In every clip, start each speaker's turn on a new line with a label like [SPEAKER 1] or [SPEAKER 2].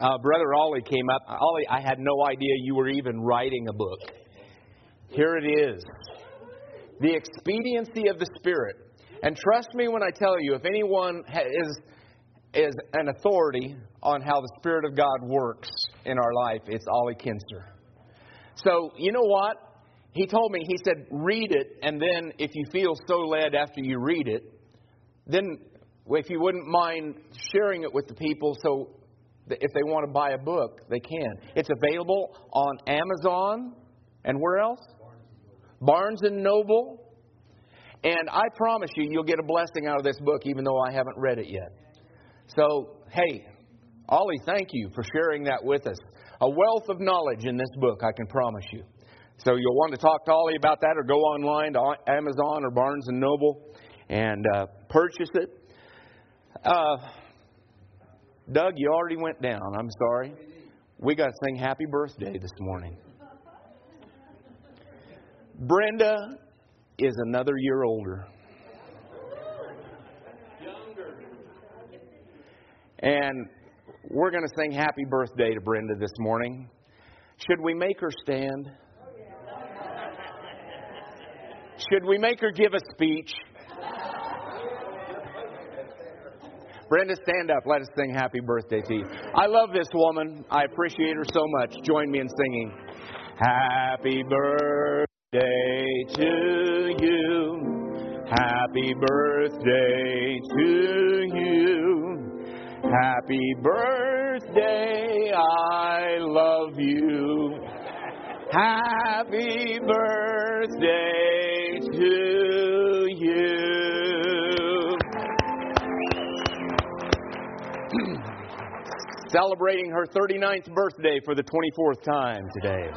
[SPEAKER 1] uh, Brother Ollie came up. Ollie, I had no idea you were even writing a book. Here it is The Expediency of the Spirit. And trust me when I tell you, if anyone is, is an authority on how the Spirit of God works in our life, it's Ollie Kinster. So, you know what? He told me, he said, read it, and then if you feel so led after you read it, then if you wouldn't mind sharing it with the people so if they want to buy a book, they can. It's available on Amazon and where else? Barnes and Noble. And I promise you, you'll get a blessing out of this book, even though I haven't read it yet. So, hey, Ollie, thank you for sharing that with us. A wealth of knowledge in this book, I can promise you. So you'll want to talk to Ollie about that, or go online to Amazon or Barnes and Noble and uh, purchase it. Uh, Doug, you already went down. I'm sorry. We got to sing happy birthday this morning. Brenda is another year older. Younger. And we're going to sing happy birthday to Brenda this morning. Should we make her stand? Should we make her give a speech? Brenda, stand up. Let us sing happy birthday to you. I love this woman. I appreciate her so much. Join me in singing. Happy birthday to you. Happy birthday to you. Happy birthday, I love you. Happy birthday to Celebrating her 39th birthday for the 24th time today.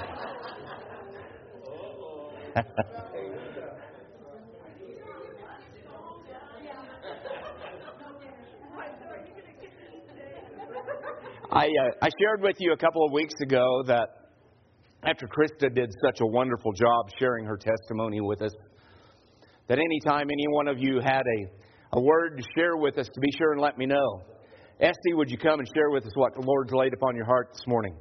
[SPEAKER 1] I, uh, I shared with you a couple of weeks ago that after Krista did such a wonderful job sharing her testimony with us, that anytime any one of you had a, a word to share with us, to be sure and let me know. Esty, would you come and share with us what the Lord's laid upon your heart this morning?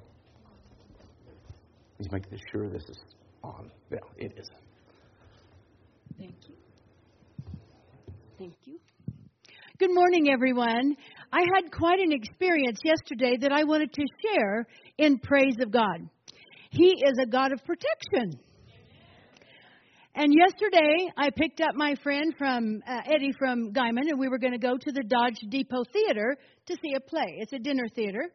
[SPEAKER 1] Please make sure this is on. Yeah, it is.
[SPEAKER 2] Thank you. Thank you. Good morning, everyone. I had quite an experience yesterday that I wanted to share in praise of God. He is a God of protection. And yesterday, I picked up my friend from uh, Eddie from Guymon, and we were going to go to the Dodge Depot Theater to see a play. It's a dinner theater.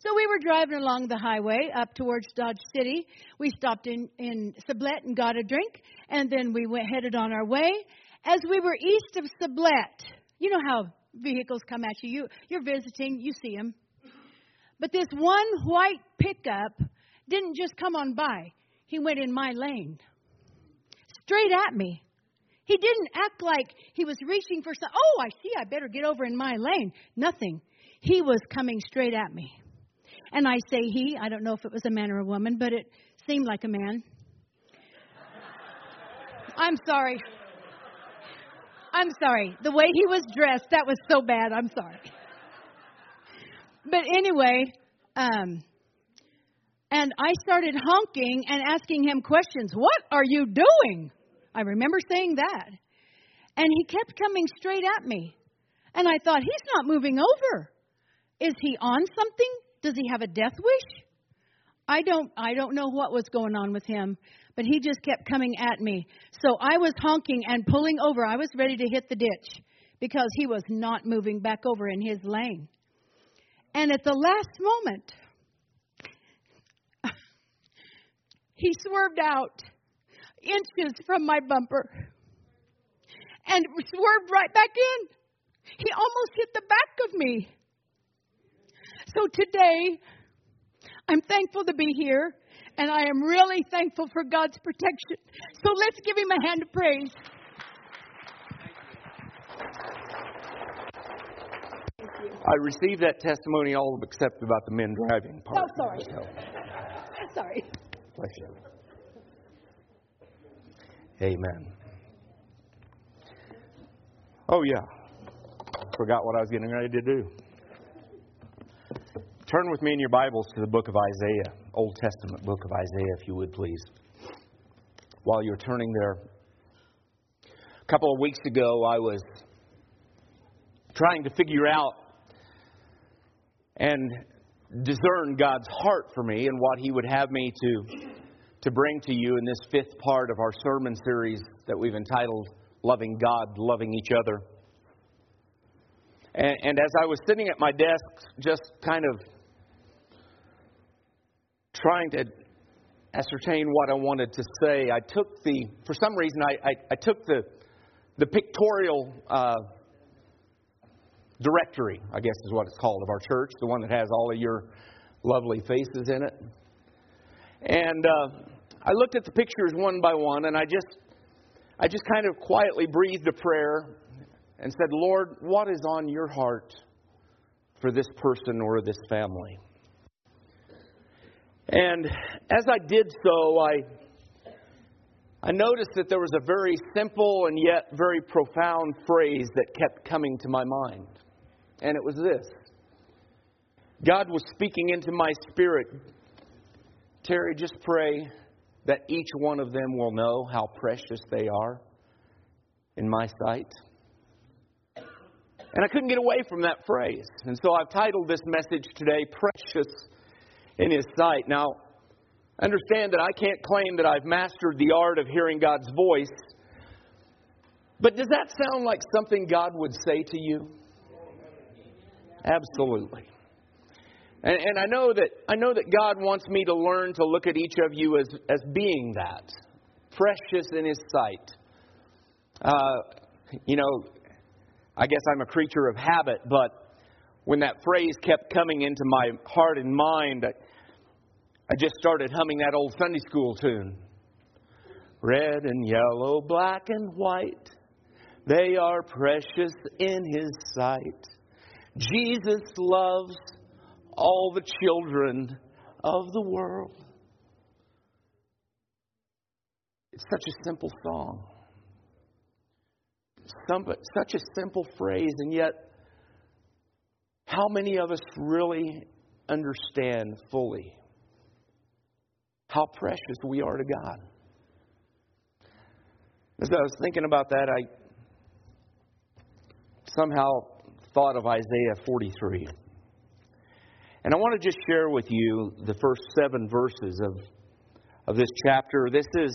[SPEAKER 2] So we were driving along the highway up towards Dodge City. We stopped in in Sublette and got a drink, and then we went headed on our way. As we were east of Sublette, you know how vehicles come at you. you you're visiting, you see them. But this one white pickup didn't just come on by, he went in my lane, straight at me. He didn't act like he was reaching for some, oh, I see, I better get over in my lane. Nothing. He was coming straight at me. And I say he, I don't know if it was a man or a woman, but it seemed like a man. I'm sorry. I'm sorry. The way he was dressed, that was so bad. I'm sorry. But anyway, um, and I started honking and asking him questions. What are you doing? I remember saying that. And he kept coming straight at me. And I thought, he's not moving over. Is he on something? Does he have a death wish? I don't I don't know what was going on with him, but he just kept coming at me. So I was honking and pulling over. I was ready to hit the ditch because he was not moving back over in his lane. And at the last moment, he swerved out inches from my bumper and swerved right back in. He almost hit the back of me. So today, I'm thankful to be here, and I am really thankful for God's protection. So let's give him a hand of praise.
[SPEAKER 1] I received that testimony all except about the men driving part.
[SPEAKER 2] Oh, sorry. So. sorry.
[SPEAKER 1] Amen. Oh, yeah. Forgot what I was getting ready to do. Turn with me in your Bibles to the book of Isaiah, Old Testament book of Isaiah, if you would please. While you're turning there, a couple of weeks ago, I was trying to figure out and discern God's heart for me and what He would have me to, to bring to you in this fifth part of our sermon series that we've entitled Loving God, Loving Each Other. And, and as I was sitting at my desk, just kind of trying to ascertain what I wanted to say, I took the, for some reason, I, I, I took the, the pictorial uh, directory, I guess is what it's called, of our church, the one that has all of your lovely faces in it. And uh, I looked at the pictures one by one, and I just, I just kind of quietly breathed a prayer and said, Lord, what is on your heart for this person or this family? And as I did so, I, I noticed that there was a very simple and yet very profound phrase that kept coming to my mind. And it was this God was speaking into my spirit. Terry, just pray that each one of them will know how precious they are in my sight. And I couldn't get away from that phrase. And so I've titled this message today, Precious in His Sight. Now, understand that I can't claim that I've mastered the art of hearing God's voice, but does that sound like something God would say to you? Absolutely. And, and I know that I know that God wants me to learn to look at each of you as, as being that, precious in His sight. Uh, you know, I guess I'm a creature of habit, but when that phrase kept coming into my heart and mind, I, I just started humming that old Sunday school tune. Red and yellow, black and white, they are precious in His sight. Jesus loves all the children of the world. It's such a simple song. Some, such a simple phrase, and yet, how many of us really understand fully how precious we are to God? As I was thinking about that, I somehow thought of Isaiah 43. And I want to just share with you the first seven verses of, of this chapter. This is,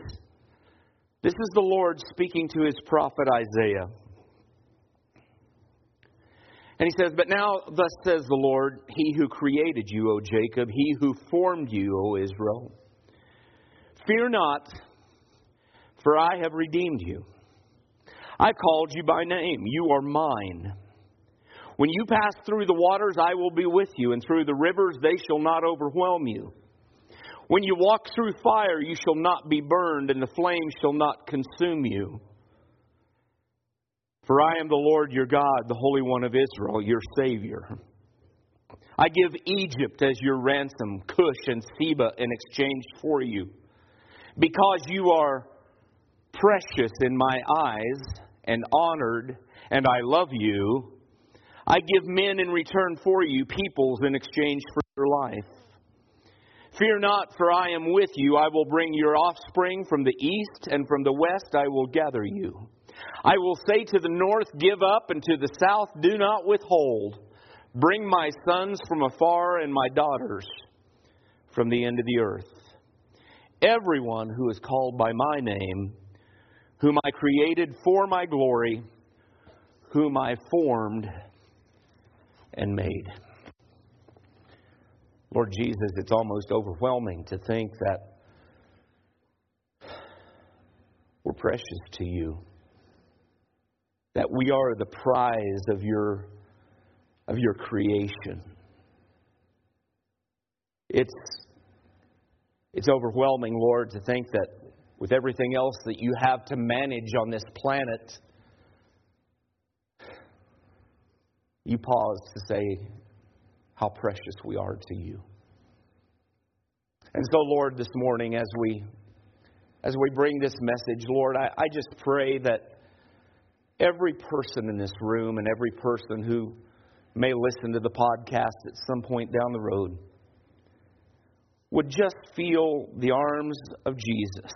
[SPEAKER 1] this is the Lord speaking to his prophet Isaiah. And he says, But now, thus says the Lord, He who created you, O Jacob, He who formed you, O Israel. Fear not, for I have redeemed you. I called you by name. You are mine. When you pass through the waters, I will be with you, and through the rivers, they shall not overwhelm you. When you walk through fire, you shall not be burned, and the flames shall not consume you. For I am the Lord your God, the Holy One of Israel, your Savior. I give Egypt as your ransom, Cush and Seba in exchange for you. Because you are precious in my eyes and honored, and I love you, I give men in return for you, peoples in exchange for your life. Fear not, for I am with you. I will bring your offspring from the east, and from the west I will gather you. I will say to the north, Give up, and to the south, Do not withhold. Bring my sons from afar and my daughters from the end of the earth. Everyone who is called by my name, whom I created for my glory, whom I formed and made. Lord Jesus, it's almost overwhelming to think that we're precious to you, that we are the prize of your, of your creation. It's, it's overwhelming, Lord, to think that with everything else that you have to manage on this planet, you pause to say how precious we are to you. And so, Lord, this morning as we as we bring this message, Lord, I, I just pray that every person in this room and every person who may listen to the podcast at some point down the road would just feel the arms of Jesus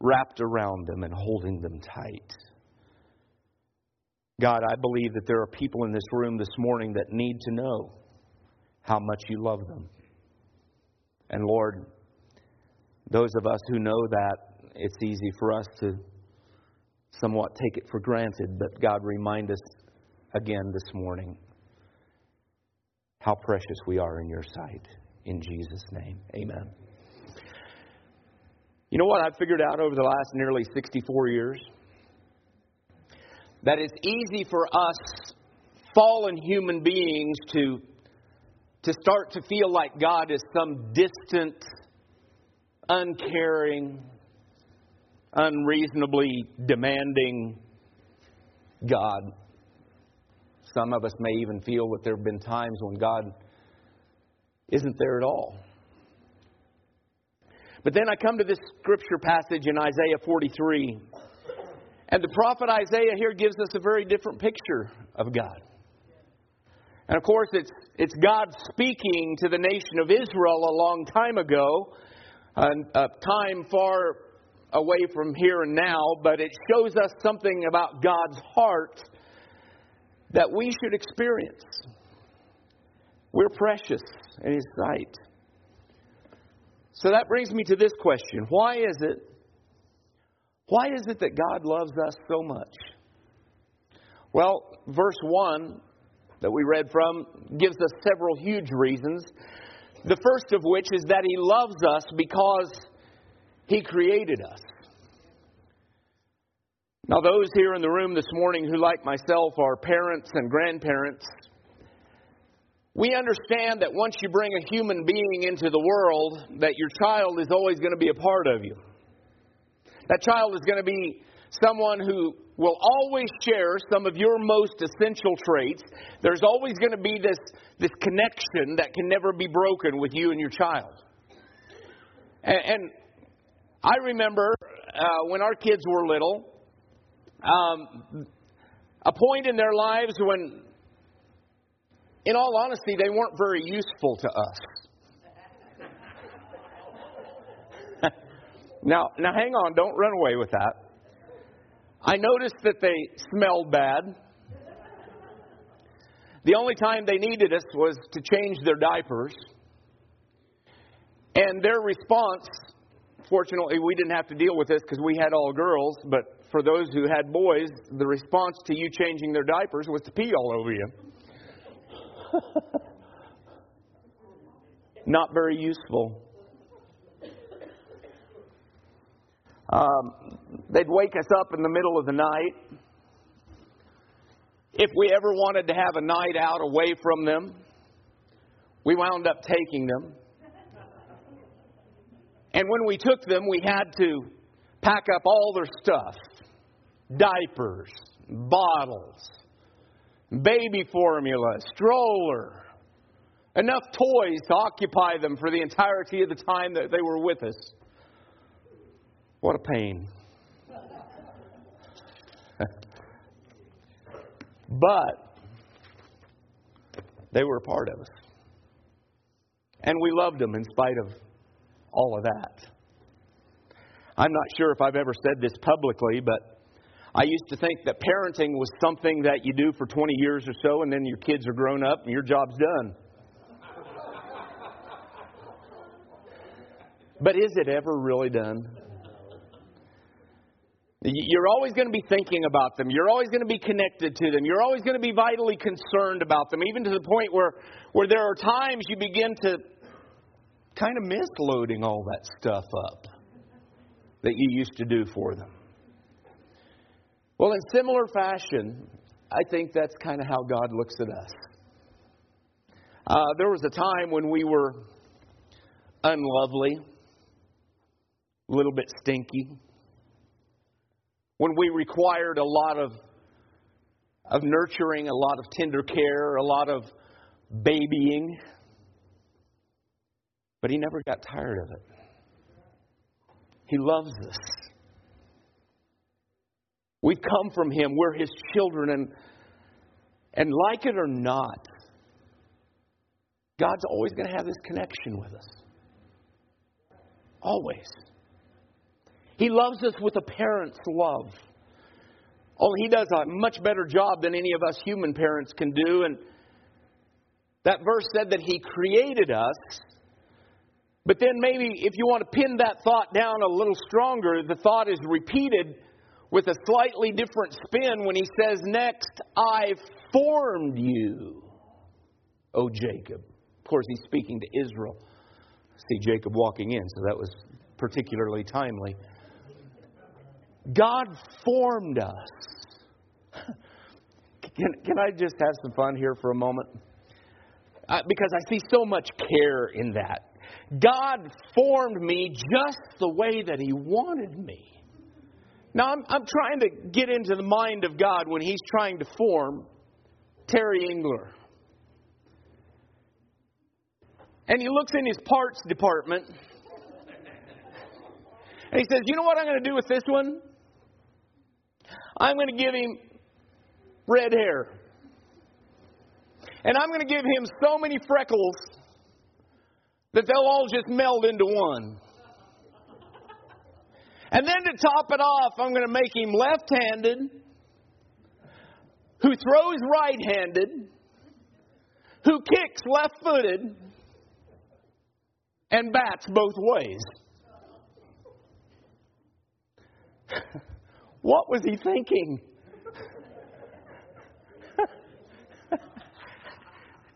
[SPEAKER 1] wrapped around them and holding them tight. God, I believe that there are people in this room this morning that need to know how much you love them. And Lord, those of us who know that, it's easy for us to somewhat take it for granted, but God, remind us again this morning how precious we are in your sight. In Jesus' name, amen. You know what I've figured out over the last nearly 64 years? That it's easy for us fallen human beings to, to start to feel like God is some distant, uncaring, unreasonably demanding God. Some of us may even feel that there have been times when God isn't there at all. But then I come to this scripture passage in Isaiah 43. And the prophet Isaiah here gives us a very different picture of God. And of course, it's, it's God speaking to the nation of Israel a long time ago, a, a time far away from here and now, but it shows us something about God's heart that we should experience. We're precious in His sight. So that brings me to this question Why is it? Why is it that God loves us so much? Well, verse 1 that we read from gives us several huge reasons. The first of which is that He loves us because He created us. Now, those here in the room this morning who, like myself, are parents and grandparents, we understand that once you bring a human being into the world, that your child is always going to be a part of you. That child is going to be someone who will always share some of your most essential traits. There's always going to be this, this connection that can never be broken with you and your child. And, and I remember uh, when our kids were little, um, a point in their lives when in all honesty, they weren't very useful to us. Now, now hang on, don't run away with that. I noticed that they smelled bad. The only time they needed us was to change their diapers. And their response, fortunately, we didn't have to deal with this because we had all girls, but for those who had boys, the response to you changing their diapers was to pee all over you. Not very useful. Um, they'd wake us up in the middle of the night. If we ever wanted to have a night out away from them, we wound up taking them. And when we took them, we had to pack up all their stuff diapers, bottles, baby formula, stroller, enough toys to occupy them for the entirety of the time that they were with us. What a pain. but they were a part of us. And we loved them in spite of all of that. I'm not sure if I've ever said this publicly, but I used to think that parenting was something that you do for 20 years or so, and then your kids are grown up and your job's done. but is it ever really done? You're always going to be thinking about them. You're always going to be connected to them. You're always going to be vitally concerned about them, even to the point where, where there are times you begin to kind of miss loading all that stuff up that you used to do for them. Well, in similar fashion, I think that's kind of how God looks at us. Uh, there was a time when we were unlovely, a little bit stinky, when we required a lot of, of nurturing, a lot of tender care, a lot of babying. But He never got tired of it. He loves us. We've come from Him. We're His children. And And like it or not, God's always going to have this connection with us. Always. He loves us with a parent's love. Only He does a much better job than any of us human parents can do. And that verse said that He created us. But then maybe if you want to pin that thought down a little stronger, the thought is repeated with a slightly different spin when he says next, I formed you, O Jacob. Of course, he's speaking to Israel. See Jacob walking in, so that was particularly timely. God formed us. Can, can I just have some fun here for a moment? Uh, because I see so much care in that. God formed me just the way that He wanted me. Now, I'm, I'm trying to get into the mind of God when He's trying to form Terry Engler. And He looks in His parts department and He says, You know what I'm going to do with this one? I'm going to give him red hair. And I'm going to give him so many freckles that they'll all just meld into one. And then to top it off, I'm going to make him left handed, who throws right handed, who kicks left footed, and bats both ways. what was he thinking?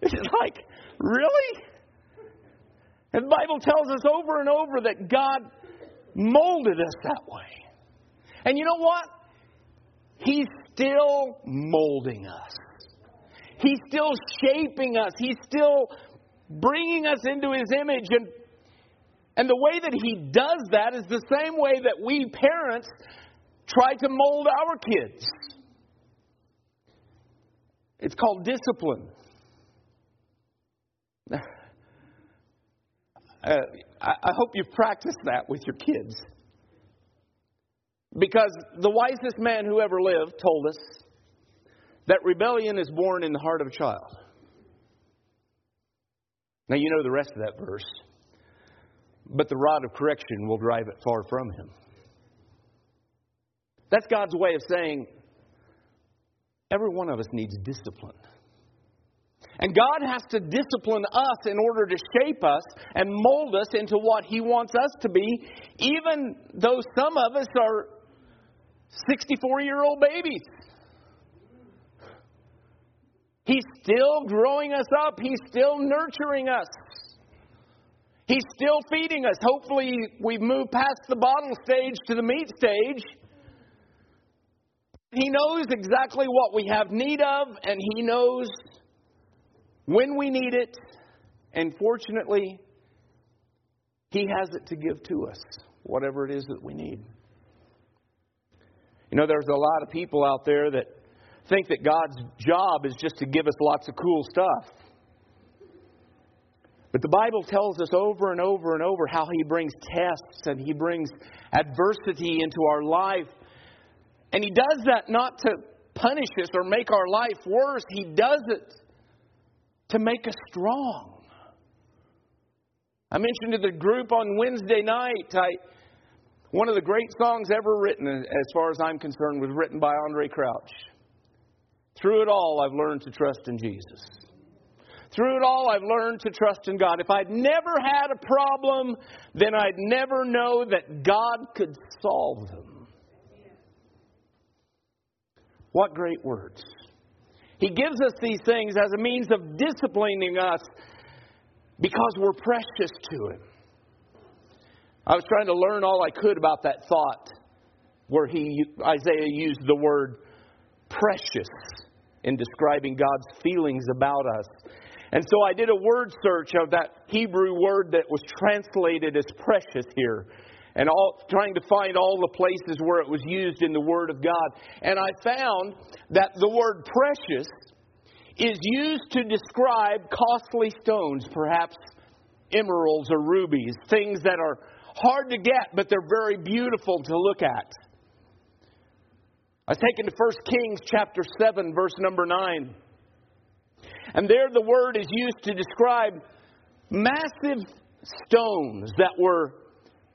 [SPEAKER 1] it's like, really? And the Bible tells us over and over that God molded us that way. And you know what? He's still molding us. He's still shaping us. He's still bringing us into His image. And, and the way that He does that is the same way that we parents try to mold our kids. It's called discipline. Uh, I hope you've practiced that with your kids. Because the wisest man who ever lived told us that rebellion is born in the heart of a child. Now, you know the rest of that verse. But the rod of correction will drive it far from him. That's God's way of saying every one of us needs discipline. And God has to discipline us in order to shape us and mold us into what He wants us to be, even though some of us are 64 year old babies. He's still growing us up, He's still nurturing us. He's still feeding us. Hopefully, we've moved past the bottle stage to the meat stage. He knows exactly what we have need of, and He knows when we need it, and fortunately, He has it to give to us, whatever it is that we need. You know, there's a lot of people out there that think that God's job is just to give us lots of cool stuff. But the Bible tells us over and over and over how He brings tests and He brings adversity into our life. And He does that not to punish us or make our life worse, He does it to make us strong. I mentioned to the group on Wednesday night, I, one of the great songs ever written, as far as I'm concerned, was written by Andraé Crouch. Through it all, I've learned to trust in Jesus. Through it all, I've learned to trust in God. If I'd never had a problem, then I'd never know that God could solve them. What great words. He gives us these things as a means of disciplining us because we're precious to Him. I was trying to learn all I could about that thought where he, Isaiah used the word precious in describing God's feelings about us. And so I did a word search of that Hebrew word that was translated as precious here and all, trying to find all the places where it was used in the Word of God. And I found that the word precious is used to describe costly stones, perhaps emeralds or rubies, things that are hard to get, but they're very beautiful to look at. I was taken to 1 Kings chapter 7, verse number 9. And there the word is used to describe massive stones that were,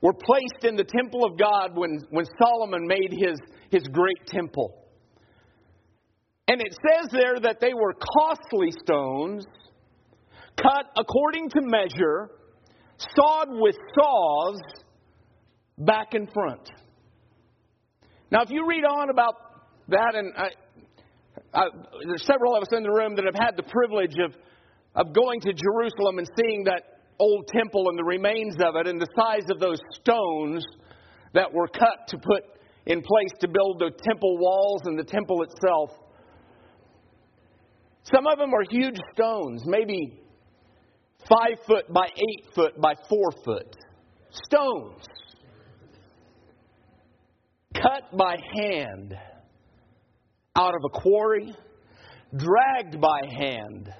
[SPEAKER 1] were placed in the temple of God when, when Solomon made his, his great temple. And it says there that they were costly stones, cut according to measure, sawed with saws back and front. Now, if you read on about that, and I, I, there's several of us in the room that have had the privilege of, of going to Jerusalem and seeing that old temple and the remains of it and the size of those stones that were cut to put in place to build the temple walls and the temple itself. Some of them are huge stones, maybe five foot by eight foot by four foot. Stones. Cut by hand out of a quarry, dragged by hand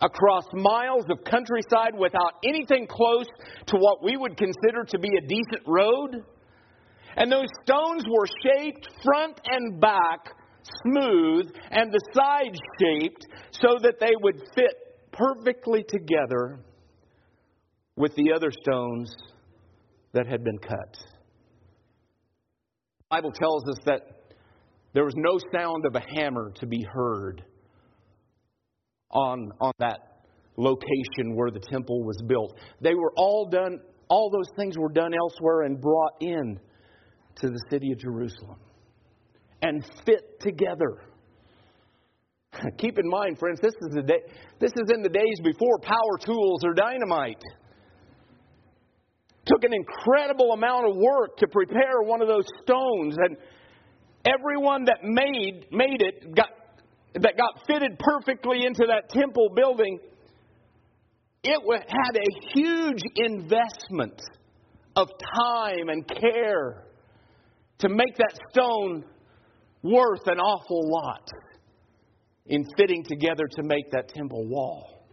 [SPEAKER 1] across miles of countryside without anything close to what we would consider to be a decent road. And those stones were shaped front and back smooth and the sides shaped so that they would fit perfectly together with the other stones that had been cut. The Bible tells us that there was no sound of a hammer to be heard on, on that location where the temple was built. They were all done, all those things were done elsewhere and brought in to the city of Jerusalem and fit together. Keep in mind, friends, this is, the day, this is in the days before power tools or dynamite. Took an incredible amount of work to prepare one of those stones, and everyone that made made it got that got fitted perfectly into that temple building. It had a huge investment of time and care to make that stone worth an awful lot in fitting together to make that temple wall.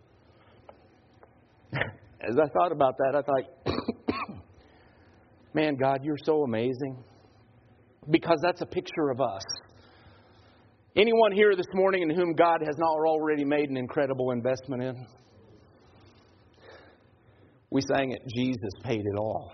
[SPEAKER 1] As I thought about that, I thought, man, God, you're so amazing. Because that's a picture of us. Anyone here this morning in whom God has not already made an incredible investment in? We sang it, Jesus paid it all.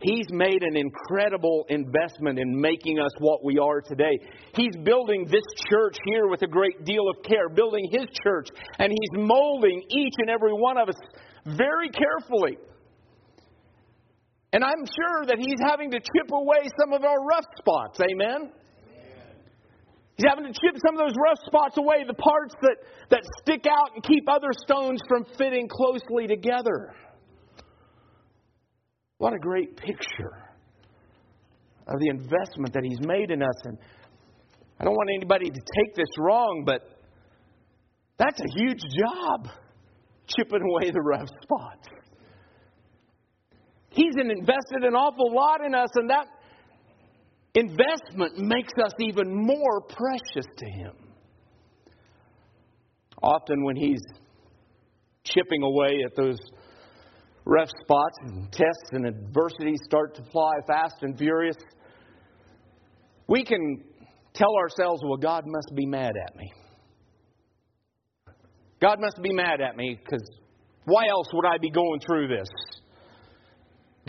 [SPEAKER 1] He's made an incredible investment in making us what we are today. He's building this church here with a great deal of care, building His church, and He's molding each and every one of us very carefully. And I'm sure that He's having to chip away some of our rough spots. Amen? He's having to chip some of those rough spots away, the parts that, that stick out and keep other stones from fitting closely together. What a great picture of the investment that He's made in us. And I don't want anybody to take this wrong, but that's a huge job, chipping away the rough spots. He's invested an awful lot in us, and that investment makes us even more precious to Him. Often, when He's chipping away at those rough spots and tests and adversities start to fly fast and furious, we can tell ourselves, well, God must be mad at me. God must be mad at me because why else would I be going through this?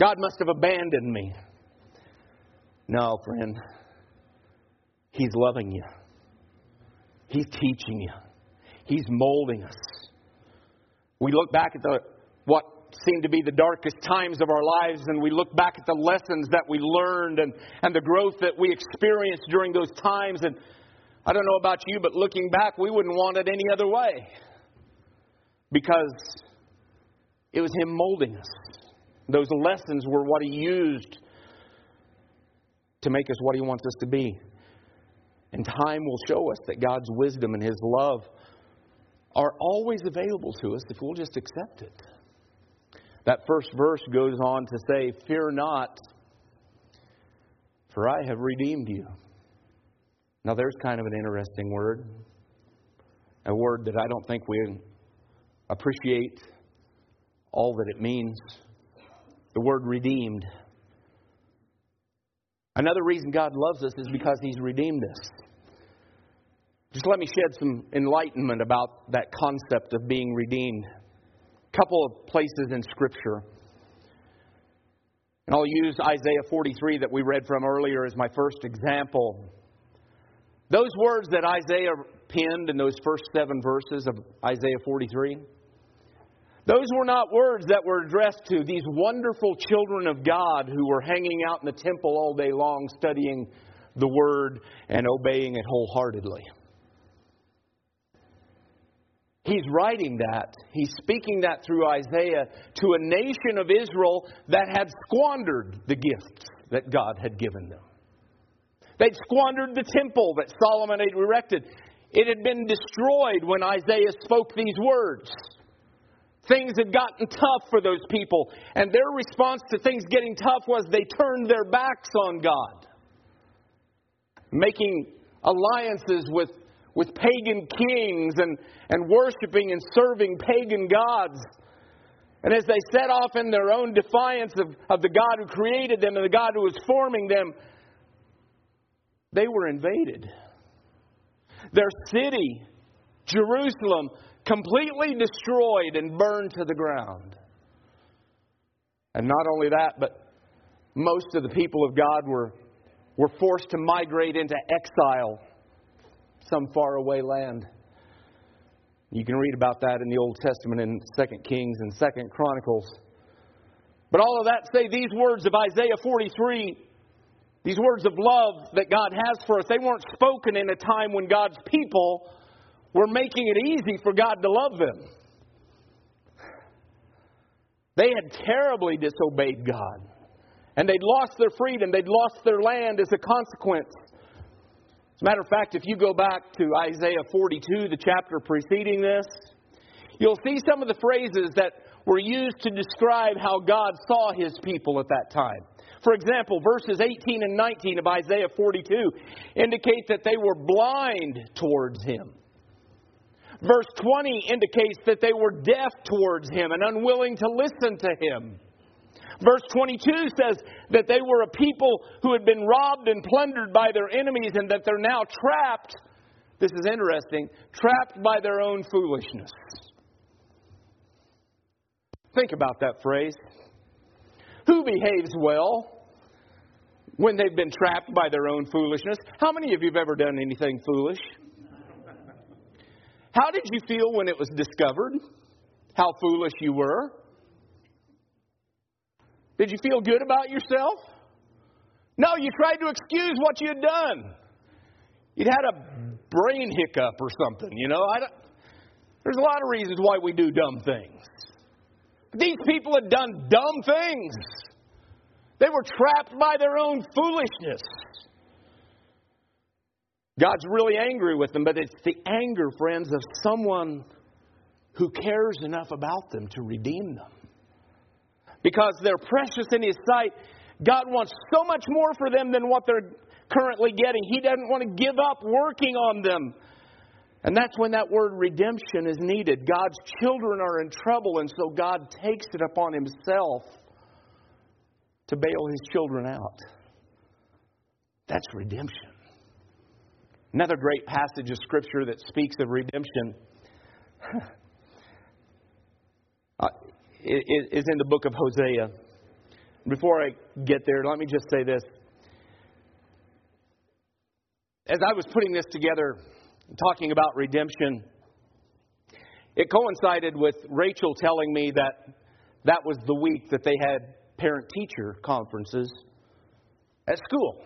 [SPEAKER 1] God must have abandoned me. No, friend. He's loving you. He's teaching you. He's molding us. We look back at the what seem to be the darkest times of our lives, and we look back at the lessons that we learned and, and the growth that we experienced during those times. And I don't know about you, but looking back, we wouldn't want it any other way because it was Him molding us. Those lessons were what He used to make us what He wants us to be. And time will show us that God's wisdom and His love are always available to us if we'll just accept it. That first verse goes on to say, Fear not, for I have redeemed you. Now, there's kind of an interesting word, a word that I don't think we appreciate all that it means. The word redeemed. Another reason God loves us is because He's redeemed us. Just let me shed some enlightenment about that concept of being redeemed. A couple of places in Scripture. And I'll use Isaiah 43 that we read from earlier as my first example. Those words that Isaiah penned in those first seven verses of Isaiah 43, those were not words that were addressed to these wonderful children of God who were hanging out in the temple all day long studying the Word and obeying it wholeheartedly. He's writing that. He's speaking that through Isaiah to a nation of Israel that had squandered the gifts that God had given them. They'd squandered the temple that Solomon had erected. It had been destroyed when Isaiah spoke these words. Things had gotten tough for those people, and their response to things getting tough was they turned their backs on God, making alliances with with pagan kings and, and worshiping and serving pagan gods. And as they set off in their own defiance of, of the God who created them and the God who was forming them, they were invaded. Their city, Jerusalem, completely destroyed and burned to the ground. And not only that, but most of the people of God were, were forced to migrate into exile some faraway land. You can read about that in the Old Testament in 2 Kings and 2 Chronicles. But all of that say these words of Isaiah 43, these words of love that God has for us, they weren't spoken in a time when God's people were making it easy for God to love them. They had terribly disobeyed God. And they'd lost their freedom, they'd lost their land as a consequence. As a matter of fact, if you go back to Isaiah 42, the chapter preceding this, you'll see some of the phrases that were used to describe how God saw his people at that time. For example, verses 18 and 19 of Isaiah 42 indicate that they were blind towards him. Verse 20 indicates that they were deaf towards him and unwilling to listen to him. Verse 22 says that they were a people who had been robbed and plundered by their enemies and that they're now trapped. This is interesting trapped by their own foolishness. Think about that phrase. Who behaves well when they've been trapped by their own foolishness? How many of you have ever done anything foolish? How did you feel when it was discovered how foolish you were? Did you feel good about yourself? No, you tried to excuse what you had done. You'd had a brain hiccup or something, you know. I don't there's a lot of reasons why we do dumb things. these people had done dumb things. They were trapped by their own foolishness. God's really angry with them, but it's the anger, friends, of someone who cares enough about them to redeem them because they're precious in His sight. God wants so much more for them than what they're currently getting. He doesn't want to give up working on them. And that's when that word redemption is needed. God's children are in trouble, and so God takes it upon Himself to bail His children out. That's redemption. Another great passage of Scripture that speaks of redemption uh, is in the book of Hosea. Before I get there, let me just say this. As I was putting this together, talking about redemption, it coincided with Rachel telling me that that was the week that they had parent teacher conferences at school.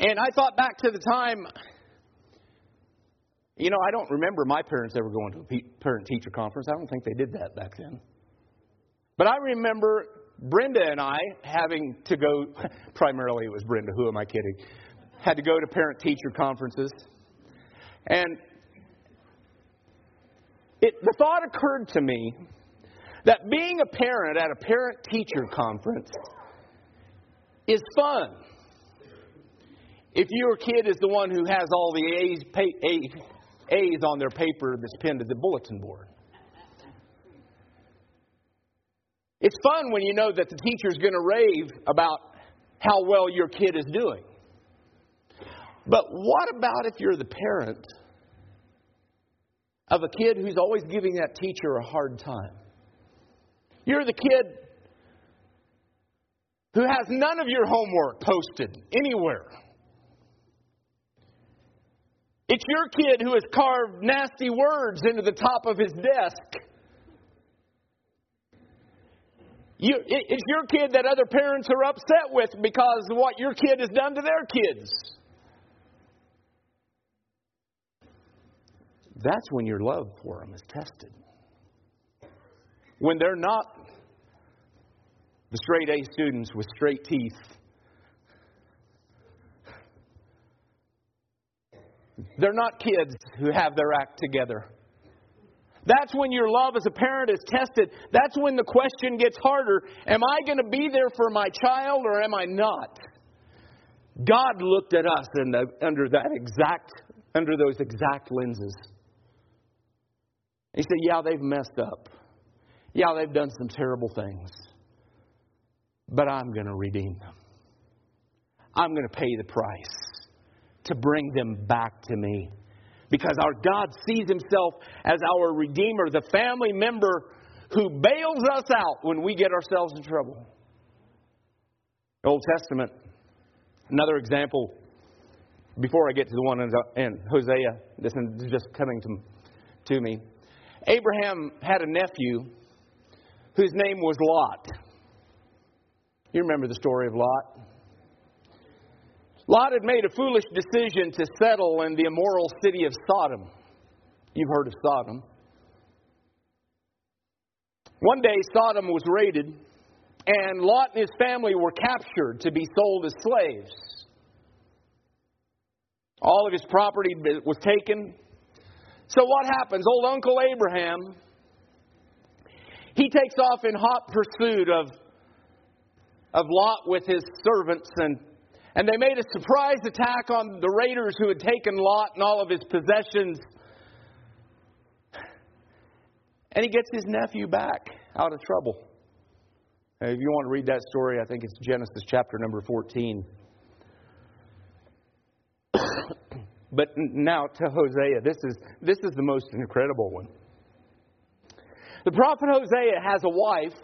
[SPEAKER 1] And I thought back to the time you know, I don't remember my parents ever going to a parent teacher conference. I don't think they did that back then. But I remember Brenda and I having to go, primarily it was Brenda, who am I kidding? Had to go to parent teacher conferences. And it, the thought occurred to me that being a parent at a parent teacher conference is fun. If your kid is the one who has all the A's, A's on their paper that's pinned to the bulletin board. It's fun when you know that the teacher's going to rave about how well your kid is doing. But what about if you're the parent of a kid who's always giving that teacher a hard time? You're the kid who has none of your homework posted anywhere. It's your kid who has carved nasty words into the top of his desk. You, it's your kid that other parents are upset with because of what your kid has done to their kids. That's when your love for them is tested. When they're not the straight A students with straight teeth. They're not kids who have their act together. That's when your love as a parent is tested. That's when the question gets harder Am I going to be there for my child or am I not? God looked at us the, under that exact under those exact lenses. He said, Yeah, they've messed up. Yeah, they've done some terrible things. But I'm going to redeem them. I'm going to pay the price to bring them back to me because our God sees himself as our Redeemer, the family member who bails us out when we get ourselves in trouble. Old Testament, another example, before I get to the one in Hosea, this is just coming to, to me. Abraham had a nephew whose name was Lot. You remember the story of Lot? Lot had made a foolish decision to settle in the immoral city of Sodom. You've heard of Sodom. One day, Sodom was raided, and Lot and his family were captured to be sold as slaves. All of his property was taken. So, what happens? Old Uncle Abraham, he takes off in hot pursuit of, of Lot with his servants and and they made a surprise attack on the raiders who had taken Lot and all of his possessions. And he gets his nephew back out of trouble. if you want to read that story, I think it's Genesis chapter number 14. but now to Hosea. This is, this is the most incredible one. The prophet Hosea has a wife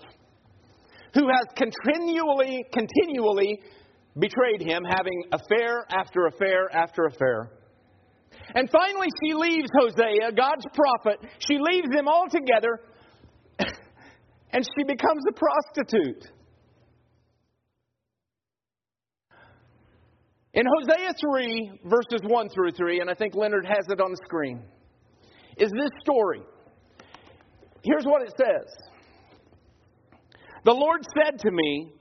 [SPEAKER 1] who has continually, continually betrayed him, having affair after affair after affair. And finally, she leaves Hosea, God's prophet. She leaves them all together, and she becomes a prostitute. In Hosea 3, verses 1 through 3, and I think Leonard has it on the screen, is this story. Here's what it says The Lord said to me,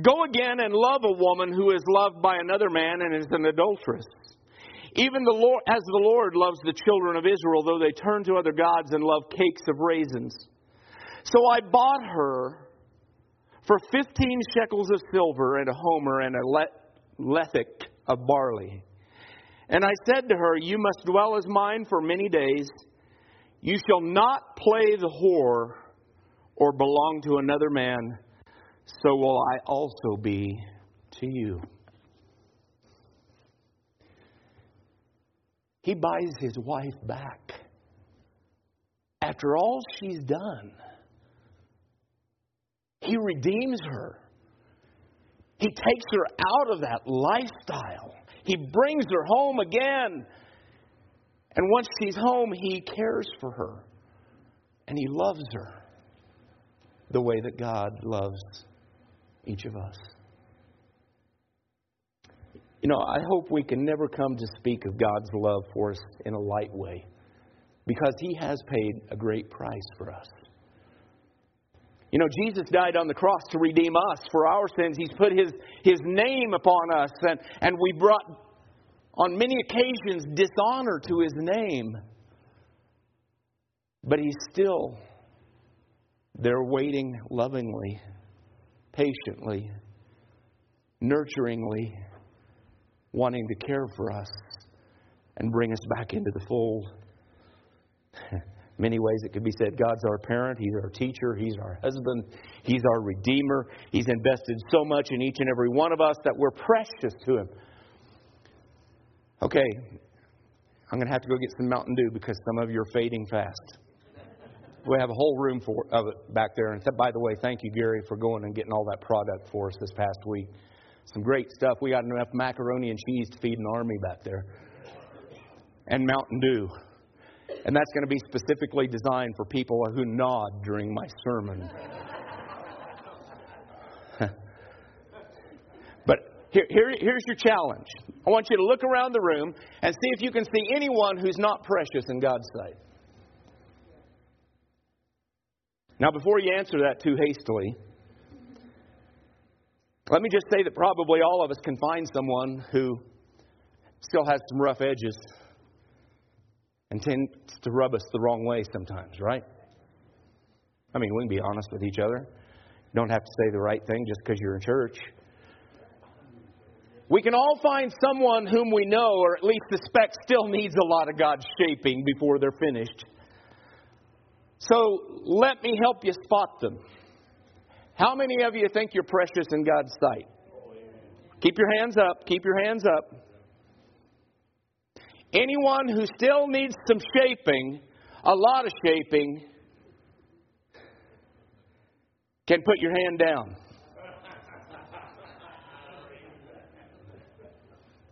[SPEAKER 1] Go again and love a woman who is loved by another man and is an adulteress. Even the Lord, as the Lord loves the children of Israel, though they turn to other gods and love cakes of raisins. So I bought her for fifteen shekels of silver and a homer and a lethech of barley. And I said to her, You must dwell as mine for many days. You shall not play the whore or belong to another man so will I also be to you. He buys his wife back after all she's done. He redeems her. He takes her out of that lifestyle. He brings her home again. And once she's home, he cares for her. And he loves her the way that God loves each of us. You know, I hope we can never come to speak of God's love for us in a light way because He has paid a great price for us. You know, Jesus died on the cross to redeem us for our sins. He's put His, his name upon us, and, and we brought, on many occasions, dishonor to His name. But He's still there waiting lovingly patiently, nurturingly, wanting to care for us and bring us back into the fold. Many ways it could be said God's our parent, He's our teacher, He's our husband, He's our redeemer. He's invested so much in each and every one of us that we're precious to Him. Okay, I'm going to have to go get some Mountain Dew because some of you are fading fast. We have a whole room for, of it back there. And by the way, thank you, Gary, for going and getting all that product for us this past week. Some great stuff. We got enough macaroni and cheese to feed an army back there. And Mountain Dew. And that's going to be specifically designed for people who nod during my sermon. but here, here, here's your challenge. I want you to look around the room and see if you can see anyone who's not precious in God's sight. Now, before you answer that too hastily, let me just say that probably all of us can find someone who still has some rough edges and tends to rub us the wrong way sometimes, right? I mean, we can be honest with each other. You don't have to say the right thing just because you're in church. We can all find someone whom we know or at least suspect still needs a lot of God's shaping before they're finished. So let me help you spot them. How many of you think you're precious in God's sight? Keep your hands up. Keep your hands up. Anyone who still needs some shaping, a lot of shaping, can put your hand down.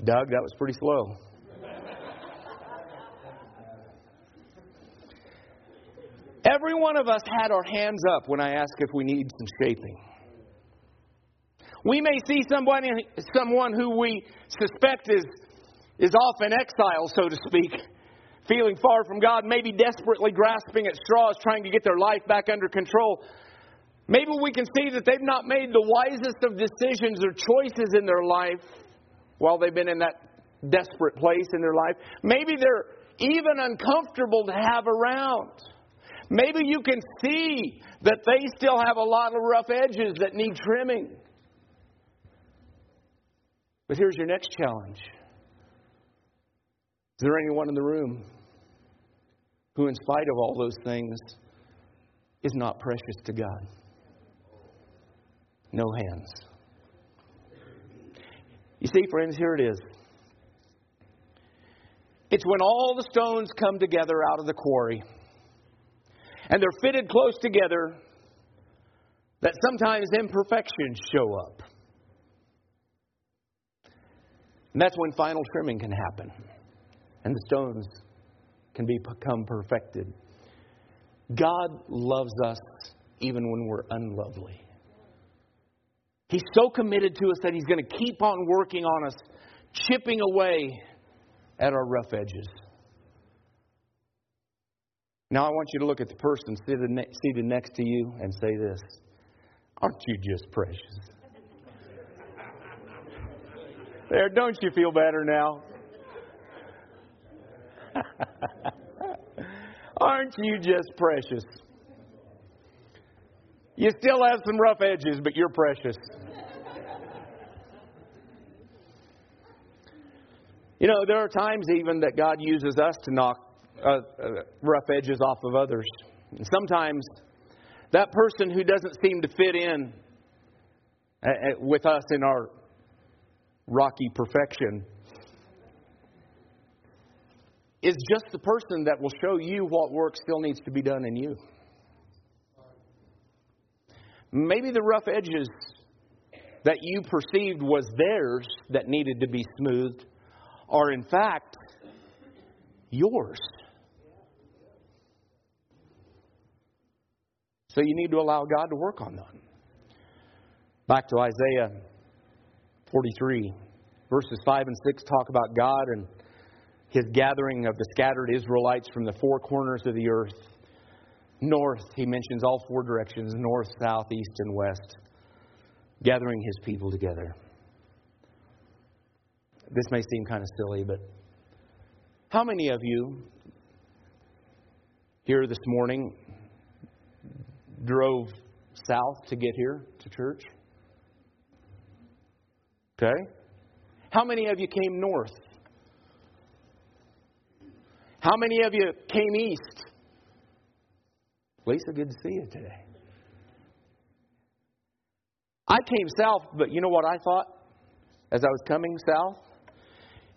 [SPEAKER 1] Doug, that was pretty slow. Every one of us had our hands up when I asked if we need some shaping. We may see someone, someone who we suspect is, is off in exile, so to speak, feeling far from God, maybe desperately grasping at straws, trying to get their life back under control. Maybe we can see that they've not made the wisest of decisions or choices in their life while they've been in that desperate place in their life. Maybe they're even uncomfortable to have around. Maybe you can see that they still have a lot of rough edges that need trimming. But here's your next challenge Is there anyone in the room who, in spite of all those things, is not precious to God? No hands. You see, friends, here it is. It's when all the stones come together out of the quarry and they're fitted close together that sometimes imperfections show up. And that's when final trimming can happen and the stones can become perfected. God loves us even when we're unlovely. He's so committed to us that He's going to keep on working on us, chipping away at our rough edges. Now, I want you to look at the person seated next to you and say this Aren't you just precious? There, don't you feel better now? Aren't you just precious? You still have some rough edges, but you're precious. You know, there are times even that God uses us to knock uh, uh, rough edges off of others. And sometimes that person who doesn't seem to fit in uh, uh, with us in our rocky perfection is just the person that will show you what work still needs to be done in you. Maybe the rough edges that you perceived was theirs that needed to be smoothed are in fact yours. So you need to allow God to work on them. Back to Isaiah 43, verses 5 and 6 talk about God and his gathering of the scattered Israelites from the four corners of the earth. North, he mentions all four directions north, south, east, and west, gathering his people together. This may seem kind of silly, but how many of you here this morning drove south to get here to church? Okay. How many of you came north? How many of you came east? Lisa, good to see you today. I came south, but you know what I thought as I was coming south?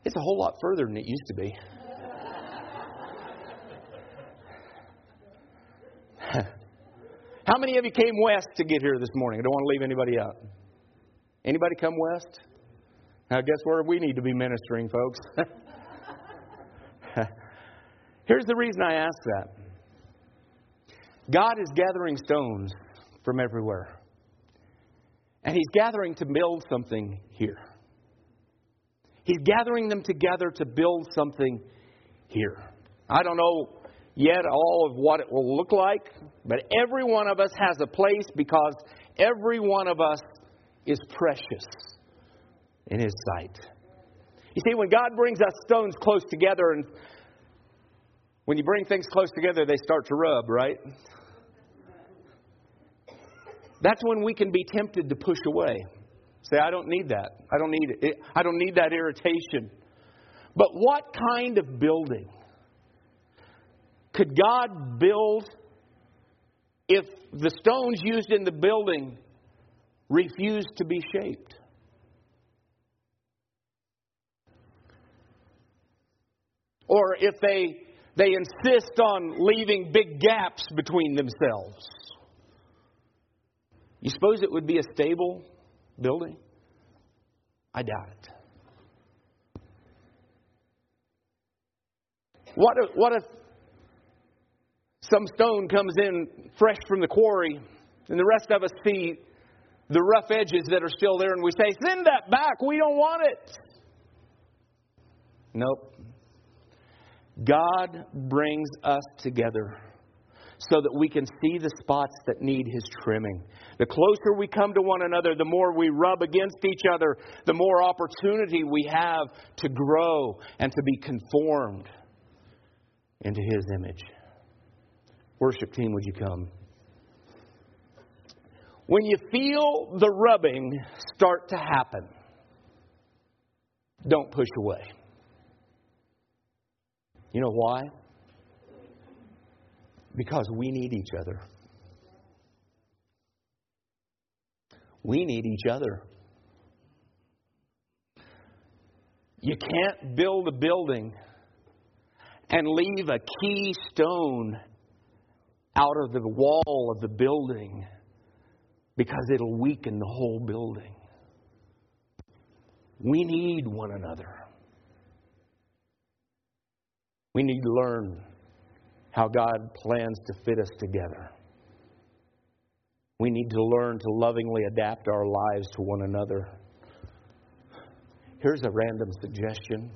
[SPEAKER 1] It's a whole lot further than it used to be. How many of you came west to get here this morning? I don't want to leave anybody out. Anybody come west? I guess where we need to be ministering, folks. Here's the reason I ask that God is gathering stones from everywhere, and He's gathering to build something here. He's gathering them together to build something here. I don't know yet all of what it will look like, but every one of us has a place because every one of us is precious in His sight. You see, when God brings us stones close together, and when you bring things close together, they start to rub, right? That's when we can be tempted to push away. Say, I don't need that. I don't need it. I don't need that irritation. But what kind of building could God build if the stones used in the building refused to be shaped? Or if they, they insist on leaving big gaps between themselves? You suppose it would be a stable building? I doubt it. What if, what if some stone comes in fresh from the quarry and the rest of us see the rough edges that are still there and we say, Send that back, we don't want it? Nope. God brings us together so that we can see the spots that need His trimming. The closer we come to one another, the more we rub against each other, the more opportunity we have to grow and to be conformed into His image. Worship team, would you come? When you feel the rubbing start to happen, don't push away. You know why? Because we need each other. We need each other. You can't build a building and leave a key stone out of the wall of the building because it'll weaken the whole building. We need one another. We need to learn how God plans to fit us together. We need to learn to lovingly adapt our lives to one another. Here's a random suggestion.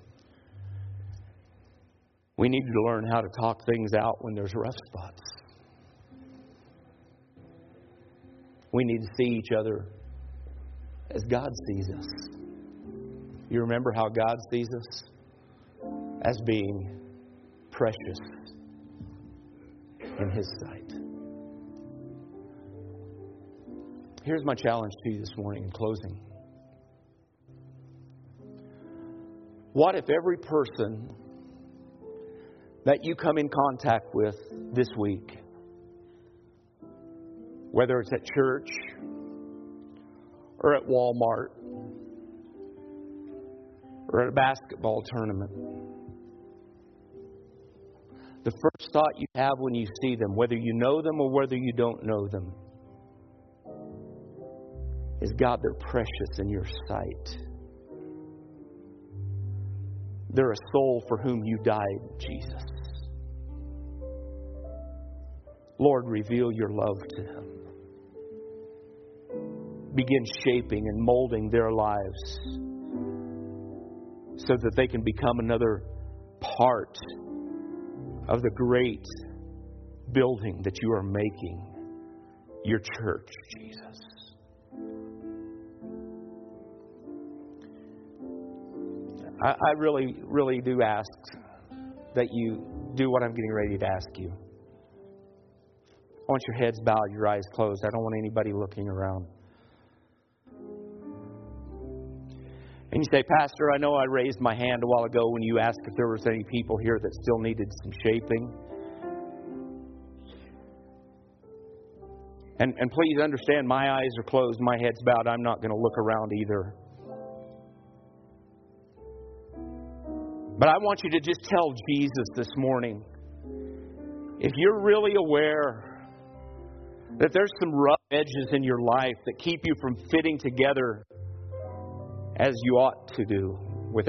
[SPEAKER 1] We need to learn how to talk things out when there's rough spots. We need to see each other as God sees us. You remember how God sees us? As being precious in His sight. Here's my challenge to you this morning in closing. What if every person that you come in contact with this week, whether it's at church or at Walmart or at a basketball tournament, the first thought you have when you see them, whether you know them or whether you don't know them, is God, they're precious in your sight. They're a soul for whom you died, Jesus. Lord, reveal your love to them. Begin shaping and molding their lives so that they can become another part of the great building that you are making, your church, Jesus. I, I really, really do ask that you do what I'm getting ready to ask you. I want your heads bowed, your eyes closed. I don't want anybody looking around. And you say, Pastor, I know I raised my hand a while ago when you asked if there was any people here that still needed some shaping. And, and please understand, my eyes are closed, my head's bowed. I'm not going to look around either. But I want you to just tell Jesus this morning if you're really aware that there's some rough edges in your life that keep you from fitting together as you ought to do with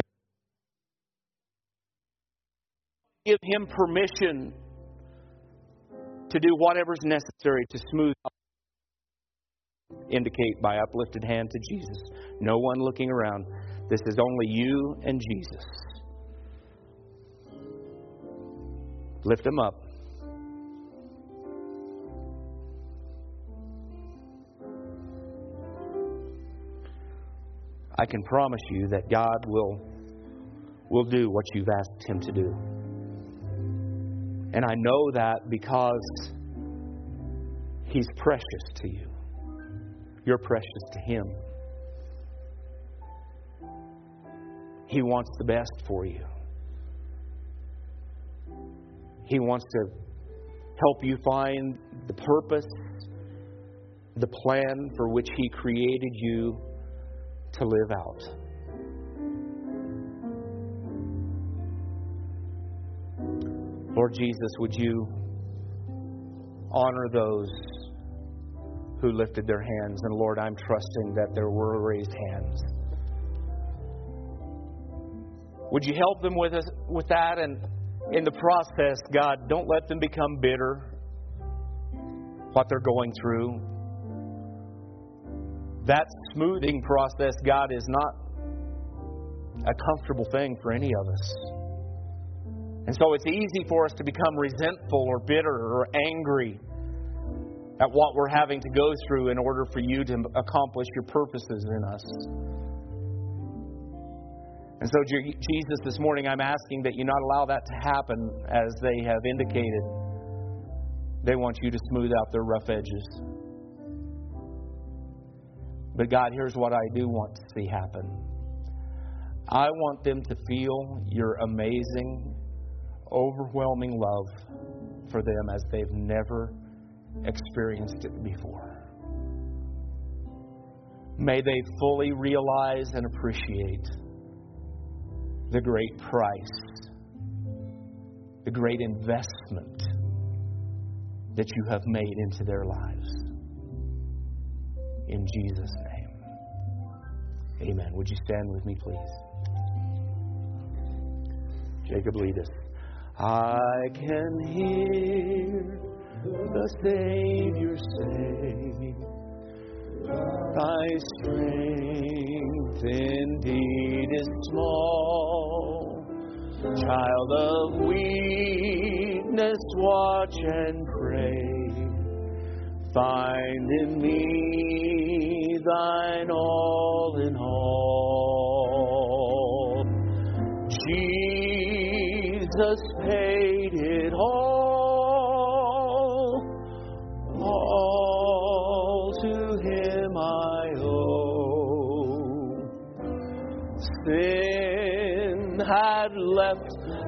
[SPEAKER 1] give him permission to do whatever's necessary to smooth indicate by uplifted hand to Jesus. No one looking around. This is only you and Jesus. Lift him up I can promise you that God will, will do what you've asked Him to do. And I know that because He's precious to you. You're precious to Him. He wants the best for you. He wants to help you find the purpose, the plan for which He created you to live out. Lord Jesus, would you honor those who lifted their hands? And Lord, I'm trusting that there were raised hands. Would you help them with, us, with that? And in the process, God, don't let them become bitter what they're going through that smoothing process, God, is not a comfortable thing for any of us. And so it's easy for us to become resentful or bitter or angry at what we're having to go through in order for you to accomplish your purposes in us. And so, Jesus, this morning I'm asking that you not allow that to happen as they have indicated. They want you to smooth out their rough edges. But God, here's what I do want to see happen. I want them to feel your amazing, overwhelming love for them as they've never experienced it before. May they fully realize and appreciate the great price, the great investment that you have made into their lives. In Jesus' name. Amen. Would you stand with me, please? Jacob, lead us. I can hear the Savior say, Thy strength indeed is small. Child of weakness, watch and pray. Find in me thine all.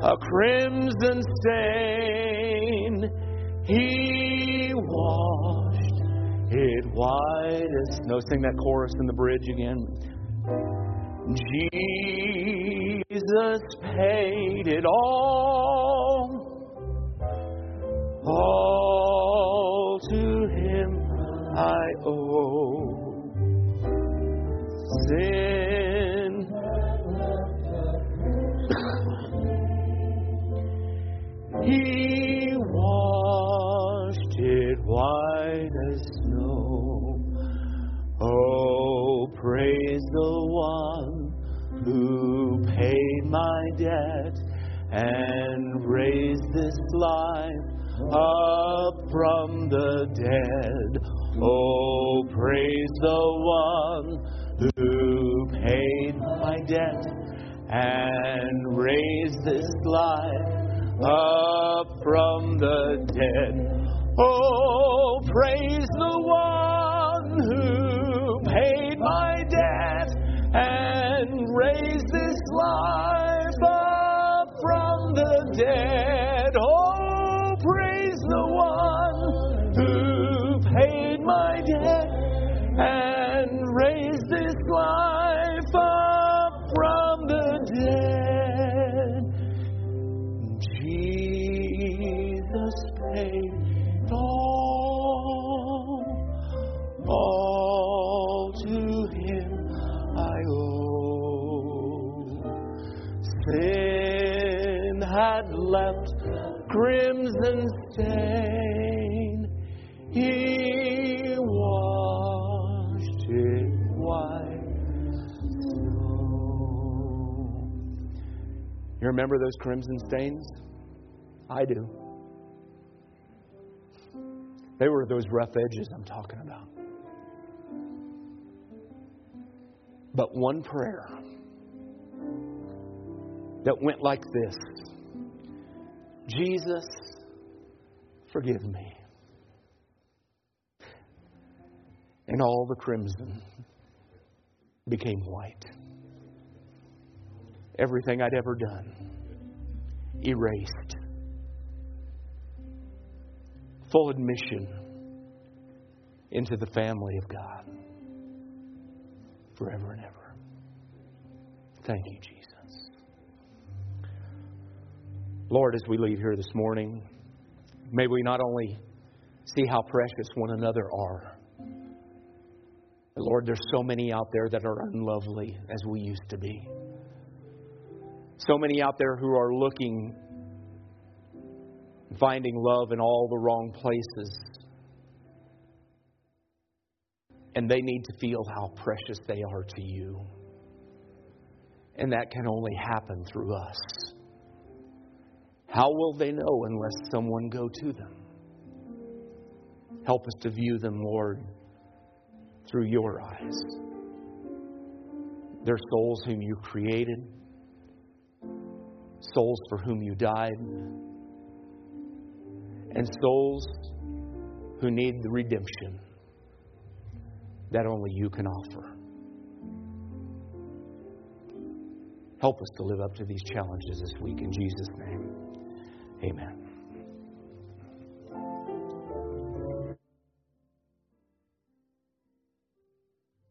[SPEAKER 1] A crimson stain. He washed it white as snow. Sing that chorus in the bridge again. Jesus paid it all. All to him I owe. Sin. Praise the one who paid my debt and raised this life up from the dead. Oh, praise the one who paid my debt and raised this life up from the dead. Oh, praise the from remember those crimson stains? I do. They were those rough edges I'm talking about. But one prayer that went like this Jesus, forgive me. And all the crimson became white. Everything I'd ever done erased. Full admission into the family of God forever and ever. Thank you, Jesus. Lord, as we leave here this morning, may we not only see how precious one another are, Lord, there's so many out there that are unlovely as we used to be. So many out there who are looking, finding love in all the wrong places. And they need to feel how precious they are to you. And that can only happen through us. How will they know unless someone go to them? Help us to view them, Lord, through your eyes. They're souls whom you created, souls for whom you died, and souls who need the redemption that only you can offer. Help us to live up to these challenges this week in Jesus' name. Amen.